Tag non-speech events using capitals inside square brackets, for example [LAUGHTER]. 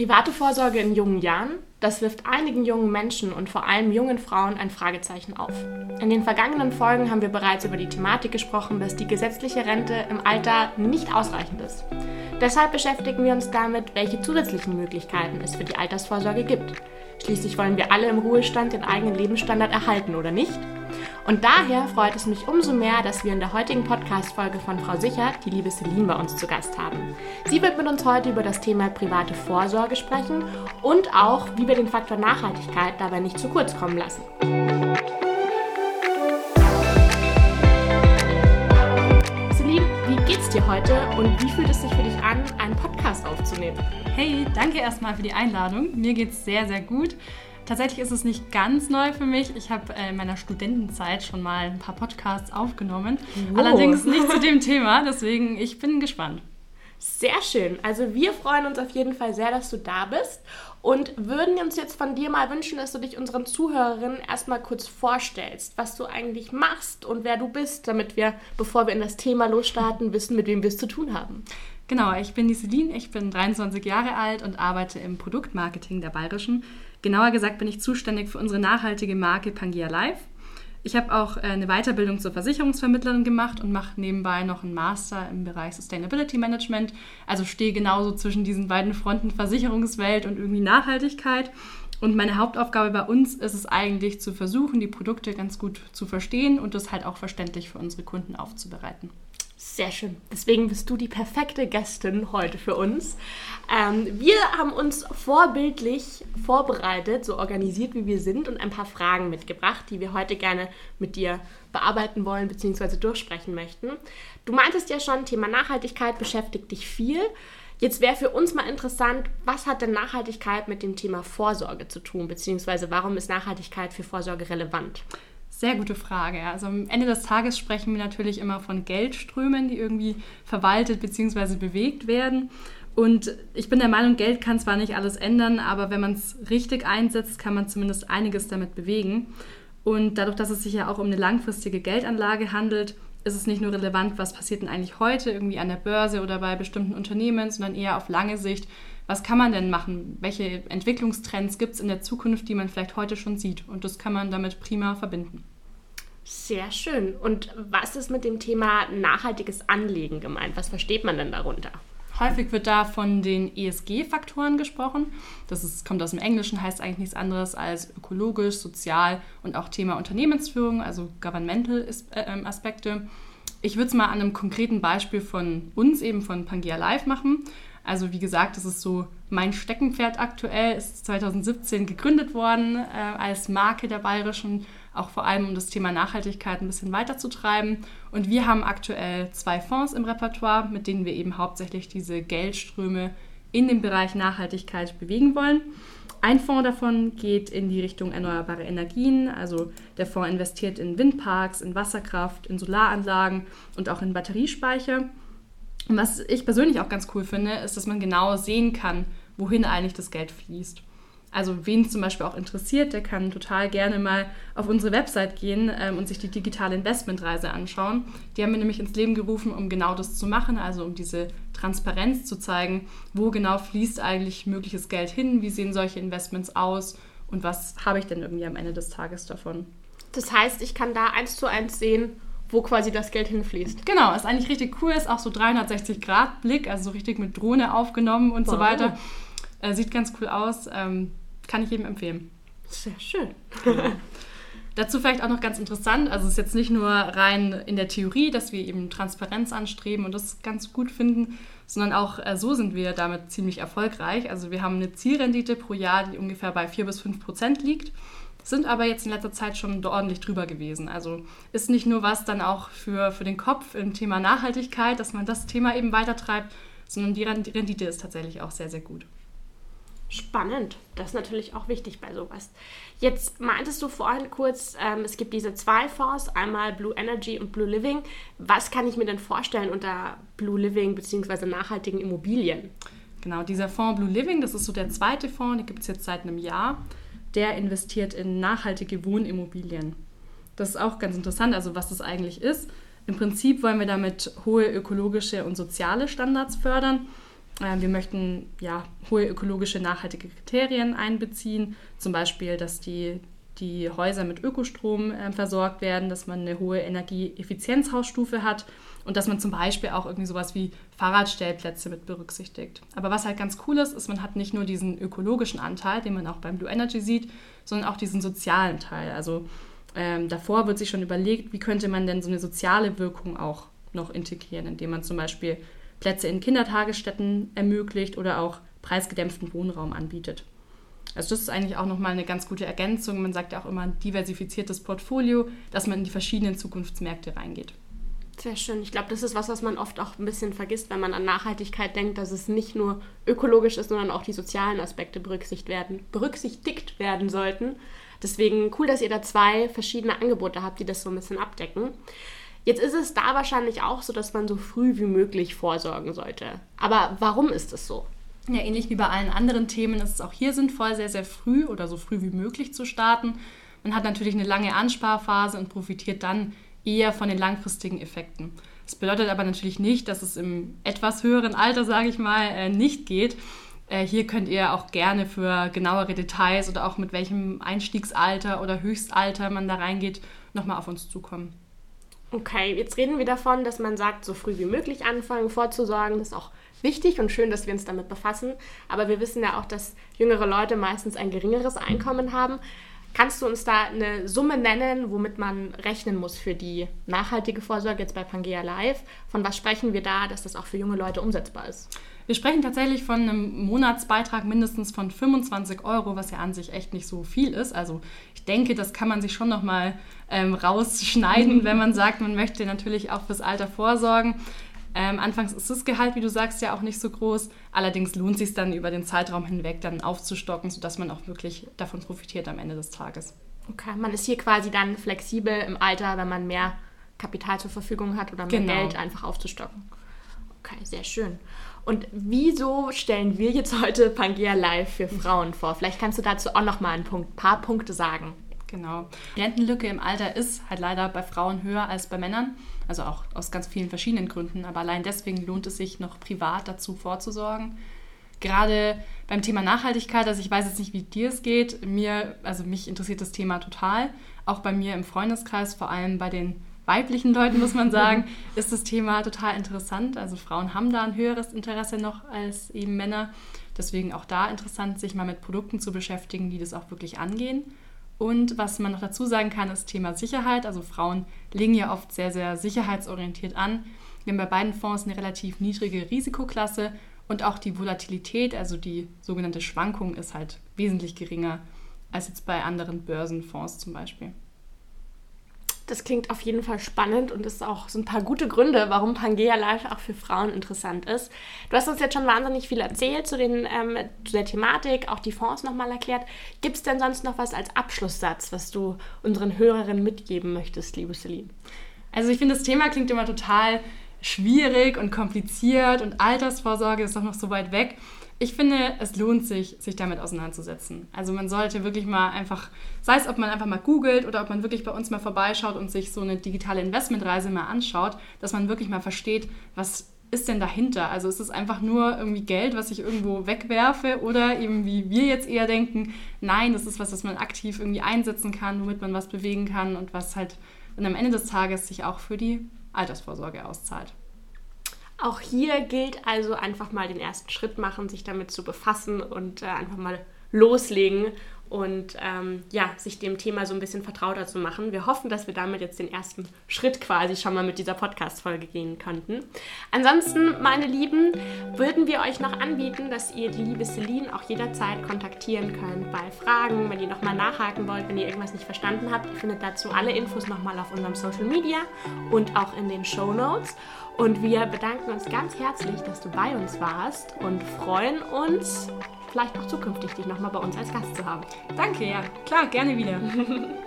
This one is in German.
Private Vorsorge in jungen Jahren, das wirft einigen jungen Menschen und vor allem jungen Frauen ein Fragezeichen auf. In den vergangenen Folgen haben wir bereits über die Thematik gesprochen, dass die gesetzliche Rente im Alter nicht ausreichend ist. Deshalb beschäftigen wir uns damit, welche zusätzlichen Möglichkeiten es für die Altersvorsorge gibt. Schließlich wollen wir alle im Ruhestand den eigenen Lebensstandard erhalten, oder nicht? Und daher freut es mich umso mehr, dass wir in der heutigen Podcast-Folge von Frau Sichert die liebe Celine bei uns zu Gast haben. Sie wird mit uns heute über das Thema private Vorsorge sprechen und auch, wie wir den Faktor Nachhaltigkeit dabei nicht zu kurz kommen lassen. Celine, wie geht's dir heute und wie fühlt es sich für dich an, einen Podcast aufzunehmen? Hey, danke erstmal für die Einladung. Mir geht's sehr, sehr gut. Tatsächlich ist es nicht ganz neu für mich. Ich habe äh, in meiner Studentenzeit schon mal ein paar Podcasts aufgenommen. Oh. Allerdings nicht zu dem [LAUGHS] Thema, deswegen ich bin gespannt. Sehr schön. Also wir freuen uns auf jeden Fall sehr, dass du da bist und würden uns jetzt von dir mal wünschen, dass du dich unseren Zuhörerinnen erstmal kurz vorstellst, was du eigentlich machst und wer du bist, damit wir, bevor wir in das Thema losstarten, wissen, mit wem wir es zu tun haben. Genau, ich bin die Celine, ich bin 23 Jahre alt und arbeite im Produktmarketing der Bayerischen. Genauer gesagt bin ich zuständig für unsere nachhaltige Marke Pangia Live. Ich habe auch äh, eine Weiterbildung zur Versicherungsvermittlerin gemacht und mache nebenbei noch einen Master im Bereich Sustainability Management. Also stehe genauso zwischen diesen beiden Fronten Versicherungswelt und irgendwie Nachhaltigkeit. Und meine Hauptaufgabe bei uns ist es eigentlich zu versuchen, die Produkte ganz gut zu verstehen und das halt auch verständlich für unsere Kunden aufzubereiten. Sehr schön. Deswegen bist du die perfekte Gästin heute für uns. Ähm, wir haben uns vorbildlich vorbereitet, so organisiert wie wir sind, und ein paar Fragen mitgebracht, die wir heute gerne mit dir bearbeiten wollen bzw. durchsprechen möchten. Du meintest ja schon, Thema Nachhaltigkeit beschäftigt dich viel. Jetzt wäre für uns mal interessant, was hat denn Nachhaltigkeit mit dem Thema Vorsorge zu tun, beziehungsweise warum ist Nachhaltigkeit für Vorsorge relevant? Sehr gute Frage. Also am Ende des Tages sprechen wir natürlich immer von Geldströmen, die irgendwie verwaltet bzw. bewegt werden. Und ich bin der Meinung, Geld kann zwar nicht alles ändern, aber wenn man es richtig einsetzt, kann man zumindest einiges damit bewegen. Und dadurch, dass es sich ja auch um eine langfristige Geldanlage handelt, ist es nicht nur relevant, was passiert denn eigentlich heute irgendwie an der Börse oder bei bestimmten Unternehmen, sondern eher auf lange Sicht, was kann man denn machen? Welche Entwicklungstrends gibt es in der Zukunft, die man vielleicht heute schon sieht? Und das kann man damit prima verbinden. Sehr schön. Und was ist mit dem Thema nachhaltiges Anlegen gemeint? Was versteht man denn darunter? Häufig wird da von den ESG-Faktoren gesprochen. Das ist, kommt aus dem Englischen, heißt eigentlich nichts anderes als ökologisch, sozial und auch Thema Unternehmensführung, also governmental äh, ähm, Aspekte. Ich würde es mal an einem konkreten Beispiel von uns, eben von Pangea Live machen. Also wie gesagt, das ist so mein Steckenpferd aktuell, ist 2017 gegründet worden äh, als Marke der Bayerischen, auch vor allem um das Thema Nachhaltigkeit ein bisschen weiterzutreiben. Und wir haben aktuell zwei Fonds im Repertoire, mit denen wir eben hauptsächlich diese Geldströme in dem Bereich Nachhaltigkeit bewegen wollen. Ein Fonds davon geht in die Richtung erneuerbare Energien. Also der Fonds investiert in Windparks, in Wasserkraft, in Solaranlagen und auch in Batteriespeicher. Und was ich persönlich auch ganz cool finde, ist, dass man genau sehen kann, wohin eigentlich das Geld fließt. Also wen es zum Beispiel auch interessiert, der kann total gerne mal auf unsere Website gehen ähm, und sich die digitale Investmentreise anschauen. Die haben wir nämlich ins Leben gerufen, um genau das zu machen, also um diese Transparenz zu zeigen, wo genau fließt eigentlich mögliches Geld hin, wie sehen solche Investments aus und was habe ich denn irgendwie am Ende des Tages davon. Das heißt, ich kann da eins zu eins sehen, wo quasi das Geld hinfließt. Genau, ist eigentlich richtig cool, ist auch so 360-Grad-Blick, also so richtig mit Drohne aufgenommen und wow. so weiter. Äh, sieht ganz cool aus, ähm, kann ich jedem empfehlen. Sehr schön. Ja. Dazu vielleicht auch noch ganz interessant, also es ist jetzt nicht nur rein in der Theorie, dass wir eben Transparenz anstreben und das ganz gut finden, sondern auch äh, so sind wir damit ziemlich erfolgreich. Also wir haben eine Zielrendite pro Jahr, die ungefähr bei 4 bis 5 Prozent liegt sind aber jetzt in letzter Zeit schon ordentlich drüber gewesen. Also ist nicht nur was dann auch für, für den Kopf im Thema Nachhaltigkeit, dass man das Thema eben weitertreibt, sondern die Rendite ist tatsächlich auch sehr, sehr gut. Spannend. Das ist natürlich auch wichtig bei sowas. Jetzt meintest du vorhin kurz, ähm, es gibt diese zwei Fonds, einmal Blue Energy und Blue Living. Was kann ich mir denn vorstellen unter Blue Living bzw. nachhaltigen Immobilien? Genau, dieser Fonds Blue Living, das ist so der zweite Fonds, den gibt es jetzt seit einem Jahr der investiert in nachhaltige Wohnimmobilien. Das ist auch ganz interessant, also was das eigentlich ist. Im Prinzip wollen wir damit hohe ökologische und soziale Standards fördern. Äh, wir möchten ja hohe ökologische, nachhaltige Kriterien einbeziehen, zum Beispiel, dass die die Häuser mit Ökostrom äh, versorgt werden, dass man eine hohe Energieeffizienzhausstufe hat und dass man zum Beispiel auch irgendwie sowas wie Fahrradstellplätze mit berücksichtigt. Aber was halt ganz cool ist, ist, man hat nicht nur diesen ökologischen Anteil, den man auch beim Blue Energy sieht, sondern auch diesen sozialen Teil. Also ähm, davor wird sich schon überlegt, wie könnte man denn so eine soziale Wirkung auch noch integrieren, indem man zum Beispiel Plätze in Kindertagesstätten ermöglicht oder auch preisgedämpften Wohnraum anbietet. Also das ist eigentlich auch nochmal eine ganz gute Ergänzung. Man sagt ja auch immer ein diversifiziertes Portfolio, dass man in die verschiedenen Zukunftsmärkte reingeht. Sehr schön. Ich glaube, das ist was, was man oft auch ein bisschen vergisst, wenn man an Nachhaltigkeit denkt, dass es nicht nur ökologisch ist, sondern auch die sozialen Aspekte berücksichtigt werden, berücksichtigt werden sollten. Deswegen cool, dass ihr da zwei verschiedene Angebote habt, die das so ein bisschen abdecken. Jetzt ist es da wahrscheinlich auch so, dass man so früh wie möglich vorsorgen sollte. Aber warum ist es so? Ja, ähnlich wie bei allen anderen Themen ist es auch hier sinnvoll, sehr, sehr früh oder so früh wie möglich zu starten. Man hat natürlich eine lange Ansparphase und profitiert dann eher von den langfristigen Effekten. Das bedeutet aber natürlich nicht, dass es im etwas höheren Alter, sage ich mal, äh, nicht geht. Äh, hier könnt ihr auch gerne für genauere Details oder auch mit welchem Einstiegsalter oder Höchstalter man da reingeht, nochmal auf uns zukommen. Okay, jetzt reden wir davon, dass man sagt, so früh wie möglich anfangen vorzusorgen. Das ist auch wichtig und schön, dass wir uns damit befassen. Aber wir wissen ja auch, dass jüngere Leute meistens ein geringeres Einkommen haben. Kannst du uns da eine Summe nennen, womit man rechnen muss für die nachhaltige Vorsorge jetzt bei Pangea Live? Von was sprechen wir da, dass das auch für junge Leute umsetzbar ist? Wir sprechen tatsächlich von einem Monatsbeitrag mindestens von 25 Euro, was ja an sich echt nicht so viel ist. Also ich denke, das kann man sich schon nochmal ähm, rausschneiden, [LAUGHS] wenn man sagt, man möchte natürlich auch fürs Alter vorsorgen. Ähm, anfangs ist das Gehalt, wie du sagst, ja auch nicht so groß. Allerdings lohnt es sich dann über den Zeitraum hinweg dann aufzustocken, sodass man auch wirklich davon profitiert am Ende des Tages. Okay, man ist hier quasi dann flexibel im Alter, wenn man mehr Kapital zur Verfügung hat oder mehr genau. Geld einfach aufzustocken. Okay, sehr schön. Und wieso stellen wir jetzt heute Pangea Live für Frauen vor? Vielleicht kannst du dazu auch noch mal ein Punkt, paar Punkte sagen. Genau. Die Rentenlücke im Alter ist halt leider bei Frauen höher als bei Männern. Also auch aus ganz vielen verschiedenen Gründen. Aber allein deswegen lohnt es sich noch privat dazu vorzusorgen. Gerade beim Thema Nachhaltigkeit, also ich weiß jetzt nicht, wie dir es geht. Mir, also mich interessiert das Thema total. Auch bei mir im Freundeskreis, vor allem bei den weiblichen Leuten, muss man sagen, [LAUGHS] ist das Thema total interessant. Also Frauen haben da ein höheres Interesse noch als eben Männer. Deswegen auch da interessant, sich mal mit Produkten zu beschäftigen, die das auch wirklich angehen. Und was man noch dazu sagen kann, ist Thema Sicherheit. Also Frauen legen ja oft sehr, sehr sicherheitsorientiert an. Wir haben bei beiden Fonds eine relativ niedrige Risikoklasse und auch die Volatilität, also die sogenannte Schwankung, ist halt wesentlich geringer als jetzt bei anderen Börsenfonds zum Beispiel. Das klingt auf jeden Fall spannend und ist auch so ein paar gute Gründe, warum Pangea Live auch für Frauen interessant ist. Du hast uns jetzt schon wahnsinnig viel erzählt zu, den, ähm, zu der Thematik, auch die Fonds nochmal erklärt. Gibt es denn sonst noch was als Abschlusssatz, was du unseren Hörerinnen mitgeben möchtest, liebe Celine? Also ich finde, das Thema klingt immer total schwierig und kompliziert und Altersvorsorge ist doch noch so weit weg ich finde, es lohnt sich, sich damit auseinanderzusetzen. Also man sollte wirklich mal einfach, sei es, ob man einfach mal googelt oder ob man wirklich bei uns mal vorbeischaut und sich so eine digitale Investmentreise mal anschaut, dass man wirklich mal versteht, was ist denn dahinter? Also ist es einfach nur irgendwie Geld, was ich irgendwo wegwerfe oder eben wie wir jetzt eher denken, nein, das ist was, das man aktiv irgendwie einsetzen kann, womit man was bewegen kann und was halt dann am Ende des Tages sich auch für die Altersvorsorge auszahlt. Auch hier gilt also einfach mal den ersten Schritt machen, sich damit zu befassen und äh, einfach mal loslegen und ähm, ja, sich dem Thema so ein bisschen vertrauter zu machen. Wir hoffen, dass wir damit jetzt den ersten Schritt quasi schon mal mit dieser Podcast-Folge gehen konnten. Ansonsten, meine Lieben, würden wir euch noch anbieten, dass ihr die liebe Celine auch jederzeit kontaktieren könnt bei Fragen, wenn ihr nochmal nachhaken wollt, wenn ihr irgendwas nicht verstanden habt. Ihr findet dazu alle Infos nochmal auf unserem Social Media und auch in den Show Notes. Und wir bedanken uns ganz herzlich, dass du bei uns warst und freuen uns, vielleicht auch zukünftig dich nochmal bei uns als Gast zu haben. Danke, ja, klar, gerne wieder. [LAUGHS]